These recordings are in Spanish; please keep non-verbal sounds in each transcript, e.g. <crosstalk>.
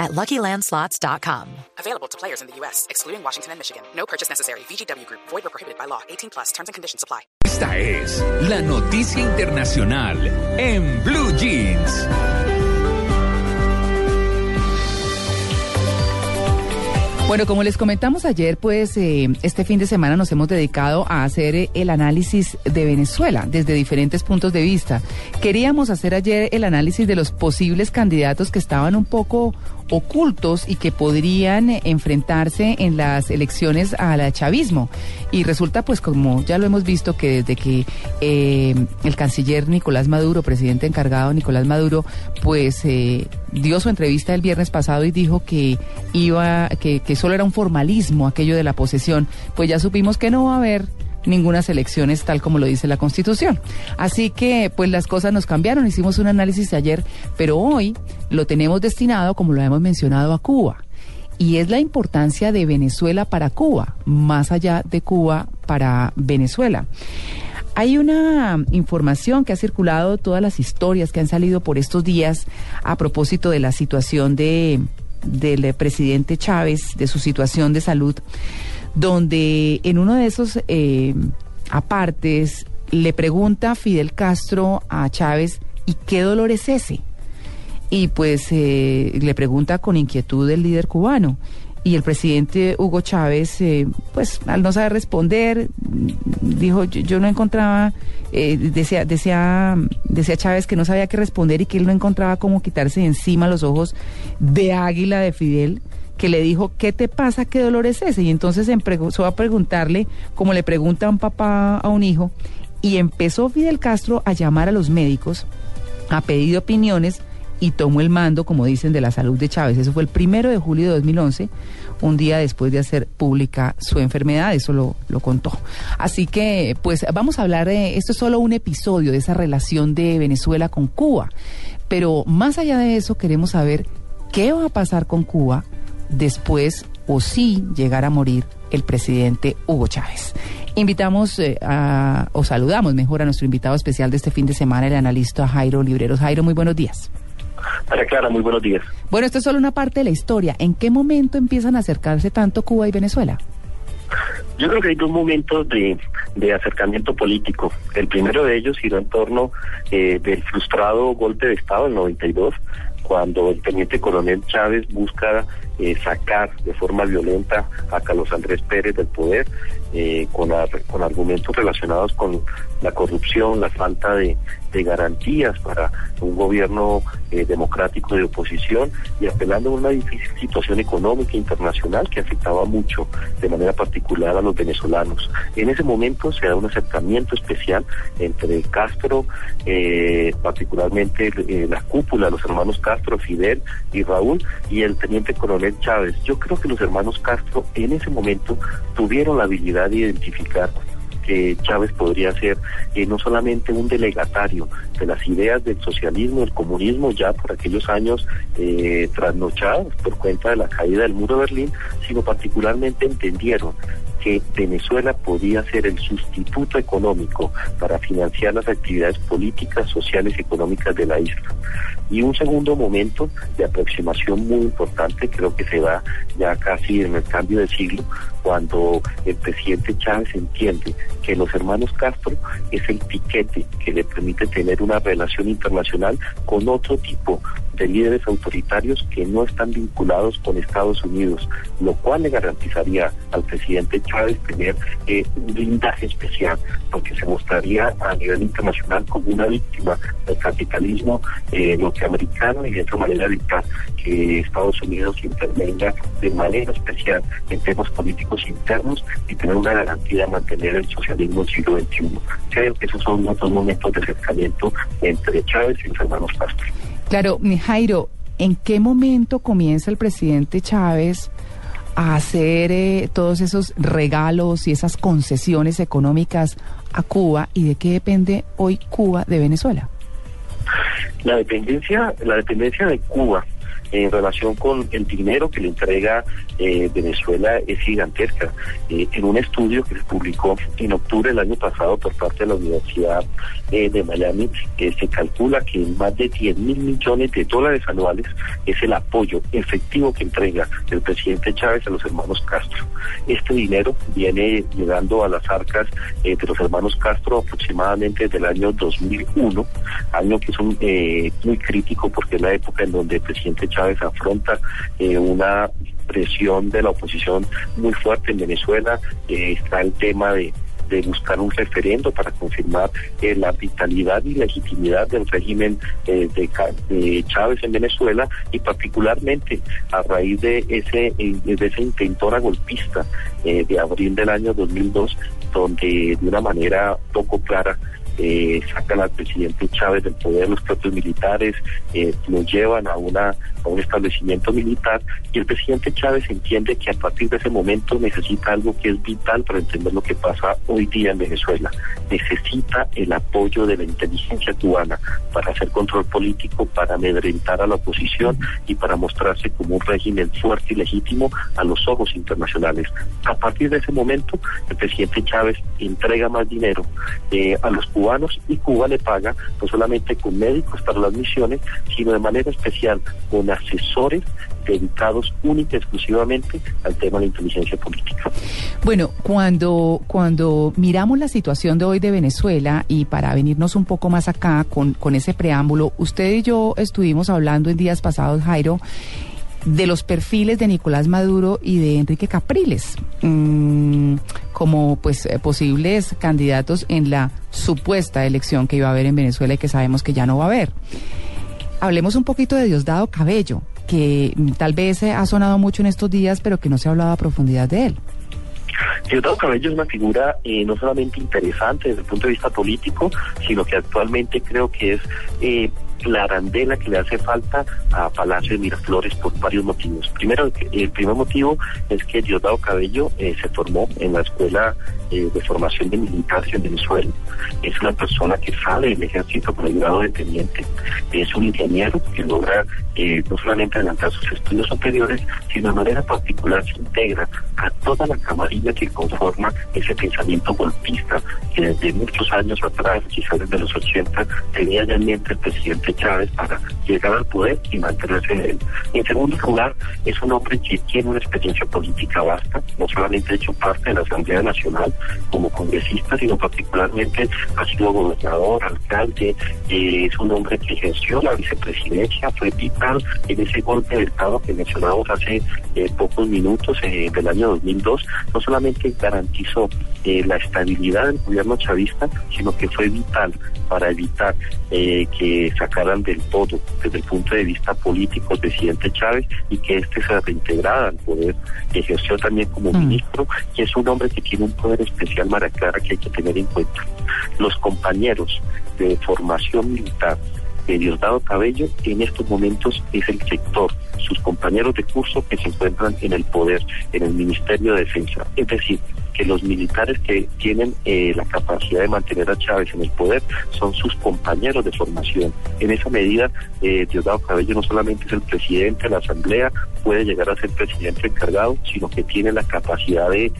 at LuckyLandSlots.com. Available to players in the U.S., excluding Washington and Michigan. No purchase necessary. VGW Group. Void or prohibited by law. 18 plus. Terms and conditions apply. Esta es la noticia internacional en Blue Jeans. Bueno, como les comentamos ayer, pues eh, este fin de semana nos hemos dedicado a hacer eh, el análisis de Venezuela desde diferentes puntos de vista. Queríamos hacer ayer el análisis de los posibles candidatos que estaban un poco ocultos y que podrían eh, enfrentarse en las elecciones al chavismo. Y resulta, pues, como ya lo hemos visto, que desde que eh, el canciller Nicolás Maduro, presidente encargado Nicolás Maduro, pues eh, dio su entrevista el viernes pasado y dijo que iba, que, que solo era un formalismo aquello de la posesión, pues ya supimos que no va a haber ninguna elecciones tal como lo dice la Constitución. Así que pues las cosas nos cambiaron, hicimos un análisis ayer, pero hoy lo tenemos destinado, como lo hemos mencionado, a Cuba. Y es la importancia de Venezuela para Cuba, más allá de Cuba para Venezuela. Hay una información que ha circulado, todas las historias que han salido por estos días a propósito de la situación de, del presidente Chávez, de su situación de salud donde en uno de esos eh, apartes le pregunta Fidel Castro a Chávez, ¿y qué dolor es ese? Y pues eh, le pregunta con inquietud el líder cubano. Y el presidente Hugo Chávez, eh, pues al no saber responder, dijo, yo, no encontraba, decía, decía, decía Chávez que no sabía qué responder y que él no encontraba cómo quitarse de encima los ojos de águila de Fidel que le dijo, ¿qué te pasa? ¿Qué dolor es ese? Y entonces empezó a preguntarle, como le pregunta un papá a un hijo, y empezó Fidel Castro a llamar a los médicos, a pedir opiniones y tomó el mando, como dicen, de la salud de Chávez. Eso fue el primero de julio de 2011, un día después de hacer pública su enfermedad, eso lo, lo contó. Así que, pues vamos a hablar de, esto es solo un episodio de esa relación de Venezuela con Cuba, pero más allá de eso queremos saber qué va a pasar con Cuba después o si llegara a morir el presidente Hugo Chávez. Invitamos eh, a, o saludamos mejor a nuestro invitado especial de este fin de semana, el analista Jairo Libreros. Jairo, muy buenos días. María Clara, muy buenos días. Bueno, esto es solo una parte de la historia. ¿En qué momento empiezan a acercarse tanto Cuba y Venezuela? Yo creo que hay dos momentos de, de acercamiento político. El primero de ellos giró en torno eh, del frustrado golpe de Estado en 92, cuando el teniente coronel Chávez busca eh, sacar de forma violenta a Carlos Andrés Pérez del poder eh, con, con argumentos relacionados con la corrupción, la falta de, garantías para un gobierno eh, democrático de oposición y apelando a una difícil situación económica internacional que afectaba mucho, de manera particular a los venezolanos. En ese momento se da un acercamiento especial entre Castro, particularmente la cúpula, los hermanos Castro, Fidel y Raúl, y el teniente coronel Chávez. Yo creo que los hermanos Castro en ese momento tuvieron la habilidad de identificar que Chávez podría ser eh, no solamente un delegatario de las ideas del socialismo, del comunismo, ya por aquellos años eh, trasnochados por cuenta de la caída del muro de Berlín, sino particularmente entendieron que Venezuela podía ser el sustituto económico para financiar las actividades políticas, sociales y económicas de la isla. Y un segundo momento de aproximación muy importante, creo que se da ya casi en el cambio de siglo, cuando el presidente Chávez entiende que los hermanos Castro es el piquete que le permite tener una relación internacional con otro tipo de líderes autoritarios que no están vinculados con Estados Unidos, lo cual le garantizaría al presidente Chávez tener eh, un blindaje especial, porque se mostraría a nivel internacional como una víctima del capitalismo eh, norteamericano y de otra manera evitar que Estados Unidos intervenga de manera especial en temas políticos internos y tener una garantía de mantener el socialismo del siglo XXI. Creo que esos son otros momentos de acercamiento entre Chávez y los hermanos Castro. Claro, Jairo, ¿en qué momento comienza el presidente Chávez a hacer eh, todos esos regalos y esas concesiones económicas a Cuba y de qué depende hoy Cuba de Venezuela? La dependencia, la dependencia de Cuba en relación con el dinero que le entrega eh, Venezuela es gigantesca. Eh, en un estudio que se publicó en octubre del año pasado por parte de la Universidad eh, de Miami, se calcula que más de 10 mil millones de dólares anuales es el apoyo efectivo que entrega el presidente Chávez a los hermanos Castro. Este dinero viene llegando a las arcas de los hermanos Castro aproximadamente desde el año 2001, año que es un, muy crítico porque es la época en donde el presidente Chávez Chávez afronta eh, una presión de la oposición muy fuerte en Venezuela. Eh, está el tema de, buscar un referendo para confirmar eh, la vitalidad y legitimidad del régimen de, Chávez en Venezuela y particularmente a raíz de ese, de esa intentora golpista de abril del año 2002, donde de una manera poco clara eh, sacan al presidente Chávez del poder los propios militares, eh, lo llevan a una a un establecimiento militar y el presidente Chávez entiende que a partir de ese momento necesita algo que es vital para entender lo que pasa hoy día en Venezuela. Necesita el apoyo de la inteligencia cubana para hacer control político, para amedrentar a la oposición y para mostrarse como un régimen fuerte y legítimo a los ojos internacionales. A partir de ese momento, el presidente Chávez entrega más dinero eh, a los cubanos y Cuba le paga no solamente con médicos para las misiones, sino de manera especial con asesores dedicados única y exclusivamente al tema de la inteligencia política. Bueno, cuando, cuando miramos la situación de hoy de Venezuela y para venirnos un poco más acá con, con ese preámbulo, usted y yo estuvimos hablando en días pasados, Jairo, de los perfiles de Nicolás Maduro y de Enrique Capriles mm, como pues eh, posibles candidatos en la supuesta elección que iba a haber en Venezuela y que sabemos que ya no va a haber. Hablemos un poquito de Diosdado Cabello, que mm, tal vez ha sonado mucho en estos días, pero que no se ha hablado a profundidad de él. Diosdado Cabello es una figura eh, no solamente interesante desde el punto de vista político, sino que actualmente creo que es eh, la arandela que le hace falta a Palacio de Miraflores por varios motivos. Primero, el primer motivo es que Diosdado Cabello eh, se formó en la Escuela eh, de Formación de Militares en Venezuela. Es una persona que sale del ejército con el grado de teniente. Es un ingeniero que logra eh, no solamente adelantar sus estudios superiores, sino de manera particular se integra a toda la camarilla que conforma ese pensamiento golpista que desde muchos años atrás, quizás desde los 80, tenía ya en mente el presidente Chávez para llegar al poder y mantenerse en él. En segundo lugar, es un hombre que tiene una experiencia política vasta, no solamente ha hecho parte de la Asamblea Nacional como congresista, sino particularmente ha sido gobernador, alcalde, eh, es un hombre que ejerció la vicepresidencia, fue vital en ese golpe de Estado que mencionamos hace eh, pocos minutos eh, del año 2002, no solamente garantizó la estabilidad del gobierno chavista, sino que fue vital para evitar que sacara del todo desde el punto de vista político el presidente Chávez y que éste se reintegrara al poder, que ejerció también como mm. ministro y es un hombre que tiene un poder especial Maracara que hay que tener en cuenta. Los compañeros de formación militar de Diosdado Cabello en estos momentos es el sector, sus compañeros de curso que se encuentran en el poder, en el Ministerio de Defensa. Es decir, que los militares que tienen eh, la capacidad de mantener a Chávez en el poder son sus compañeros de formación. En esa medida, eh, Diosdado Cabello no solamente es el presidente de la Asamblea, puede llegar a ser presidente encargado, sino que tiene la capacidad de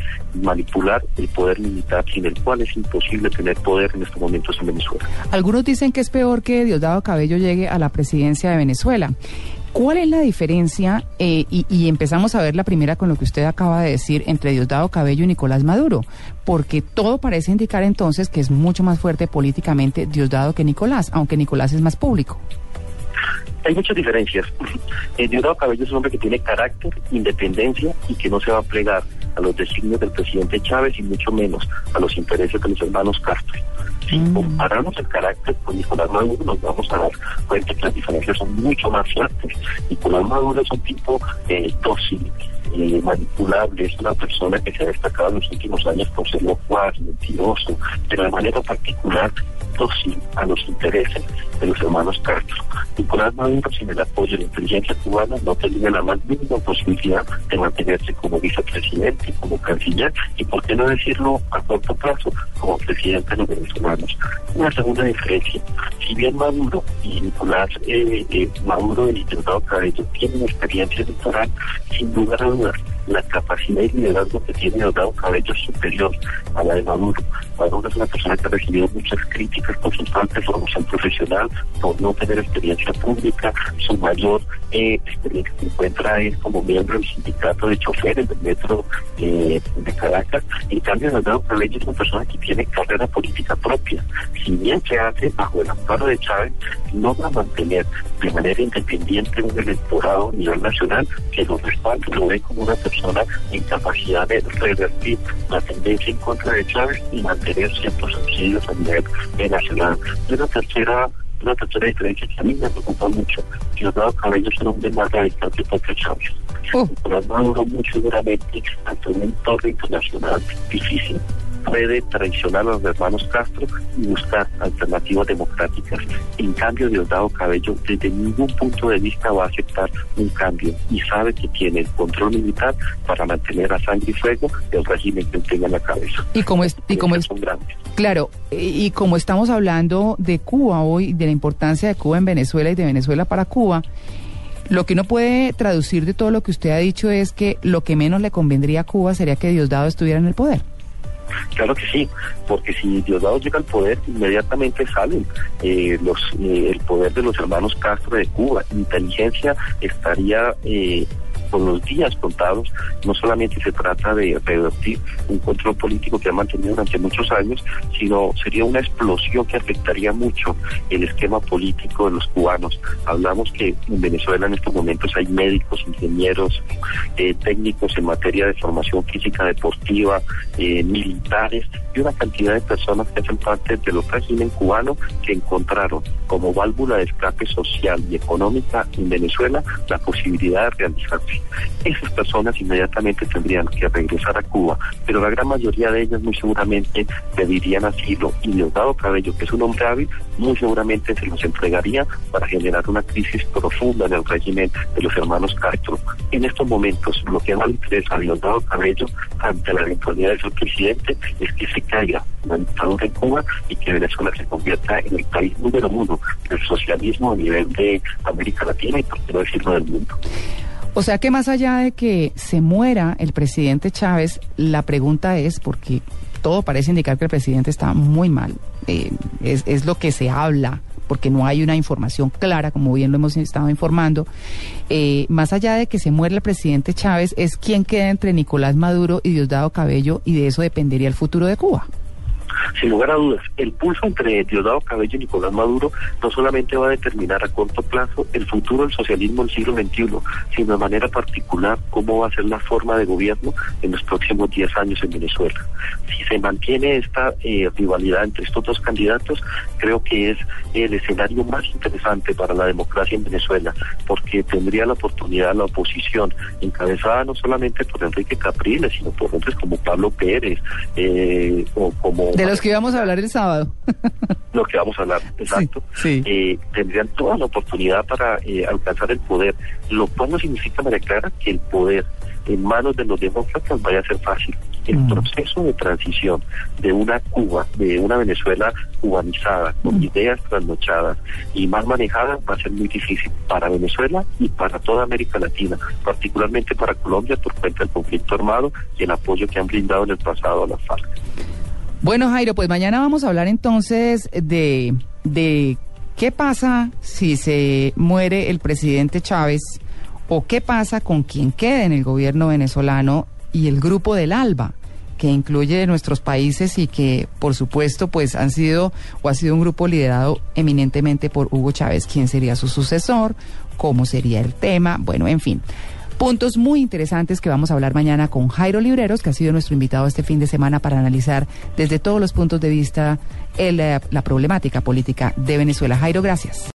manipular el poder militar, sin el cual es imposible tener poder en estos momentos en Venezuela. Algunos dicen que es peor que Diosdado Cabello llegue a la presidencia de Venezuela. ¿Cuál es la diferencia? Eh, y, empezamos a ver la primera con lo que usted acaba de decir entre Diosdado Cabello y Nicolás Maduro, porque todo parece indicar entonces que es mucho más fuerte políticamente Diosdado que Nicolás, aunque Nicolás es más público. Hay muchas diferencias. <laughs> Eh, Diosdado Cabello es un hombre que tiene carácter, independencia y que no se va a plegar a los designios del presidente Chávez y mucho menos a los intereses de los hermanos Castro. Si mm. comparamos el carácter con Nicolás Maduro, nos vamos a dar cuenta que las diferencias son mucho más fuertes. Nicolás Maduro es un tipo eh, dócil, eh, manipulable, es una persona que se ha destacado en los últimos años por ser locuaz, mentiroso, pero de manera particular sí a los intereses de los hermanos Castro. Nicolás Maduro, sin el apoyo de la inteligencia cubana, no tendría la más mínima posibilidad de mantenerse como vicepresidente, como canciller y, por qué no decirlo, a corto plazo, como presidente de los venezolanos. Una segunda diferencia, si bien Maduro y Nicolás eh, eh, Maduro, el intentado Cabello, tienen experiencia electoral, sin lugar a dudas, la capacidad y liderazgo que tiene Delgado Cabello es superior a la de Maduro. Maduro es una persona que ha recibido muchas críticas por falta de formación profesional, por no tener experiencia pública. Su mayor eh, experiencia que encuentra es como miembro del sindicato de choferes del metro eh, de Caracas. En cambio, Delgado Cabello es una persona que tiene carrera política propia. Si bien se hace bajo el amparo de Chávez, no va a mantener de manera independiente un electorado a nivel nacional que lo respalde, lo ve como una persona en capacidad de revertir la tendencia en contra de Chávez y mantener ciertos subsidios a nivel nacional. Y una tercera una tercera diferencia que a mí me preocupa mucho. Diosdado Cabello es un hombre más radical que Pepe Chávez. Oh. Nicolás Maduro muy seguramente ante un entorno internacional difícil puede traicionar a los hermanos Castro y buscar alternativas democráticas. En cambio, Diosdado Cabello desde ningún punto de vista va a aceptar un cambio y sabe que tiene el control militar para mantener a sangre y fuego el régimen que tenga en la cabeza. Y como es, y como es, claro, y como estamos hablando de Cuba hoy, de la importancia de Cuba en Venezuela y de Venezuela para Cuba, lo que uno puede traducir de todo lo que usted ha dicho es que lo que menos le convendría a Cuba sería que Diosdado estuviera en el poder. Claro que sí, porque si Diosdado llega al poder, inmediatamente salen eh, los eh, el poder de los hermanos Castro de Cuba. Inteligencia estaría eh, con los días contados. No solamente se trata de revertir un control político que ha mantenido durante muchos años, sino sería una explosión que afectaría mucho el esquema político de los cubanos. Hablamos que en Venezuela en estos momentos hay médicos, ingenieros, eh, técnicos en materia de formación física deportiva, eh, y una cantidad de personas que hacen parte de los régimen cubano que encontraron como válvula de escape social y económica en Venezuela la posibilidad de realizarse. Esas personas inmediatamente tendrían que regresar a Cuba, pero la gran mayoría de ellas muy seguramente pedirían asilo y Diosdado Cabello, que es un hombre hábil, muy seguramente se los entregaría para generar una crisis profunda en el régimen de los hermanos Castro. En estos momentos, lo que más interesa a Diosdado Cabello ante la eventualidad de ser presidente es que se caiga la dictadura en Cuba y que Venezuela se convierta en el país número uno del socialismo a nivel de América Latina y por qué no del mundo. O sea que más allá de que se muera el presidente Chávez, la pregunta es, porque todo parece indicar que el presidente está muy mal, eh, es, es lo que se habla, porque no hay una información clara, como bien lo hemos estado informando, eh, más allá de que se muera el presidente Chávez, es quién queda entre Nicolás Maduro y Diosdado Cabello, y de eso dependería el futuro de Cuba. Sin lugar a dudas, el pulso entre Diosdado Cabello y Nicolás Maduro no solamente va a determinar a corto plazo el futuro del socialismo del siglo XXI, sino de manera particular cómo va a ser la forma de gobierno en los próximos 10 años en Venezuela. Si se mantiene esta eh, rivalidad entre estos dos candidatos, creo que es el escenario más interesante para la democracia en Venezuela, porque tendría la oportunidad la oposición, encabezada no solamente por Enrique Capriles, sino por hombres como Pablo Pérez, eh, o como De los que íbamos a hablar el sábado. <laughs> lo que vamos a hablar, exacto, sí. eh, tendrían toda la oportunidad para eh, alcanzar el poder, lo cual no significa, María Clara, que el poder en manos de los demócratas vaya a ser fácil. El Mm. proceso de transición de una Cuba, de una Venezuela cubanizada, con Mm. ideas trasnochadas y mal manejada, va a ser muy difícil para Venezuela y para toda América Latina, particularmente para Colombia por cuenta del conflicto armado y el apoyo que han brindado en el pasado a las FARC. Bueno, Jairo, pues mañana vamos a hablar entonces de, de qué pasa si se muere el presidente Chávez o qué pasa con quien quede en el gobierno venezolano y el grupo del ALBA que incluye nuestros países y que por supuesto pues han sido o ha sido un grupo liderado eminentemente por Hugo Chávez, quién sería su sucesor, cómo sería el tema, bueno, en fin. Puntos muy interesantes que vamos a hablar mañana con Jairo Libreros, que ha sido nuestro invitado este fin de semana para analizar desde todos los puntos de vista el, eh, la problemática política de Venezuela. Jairo, gracias.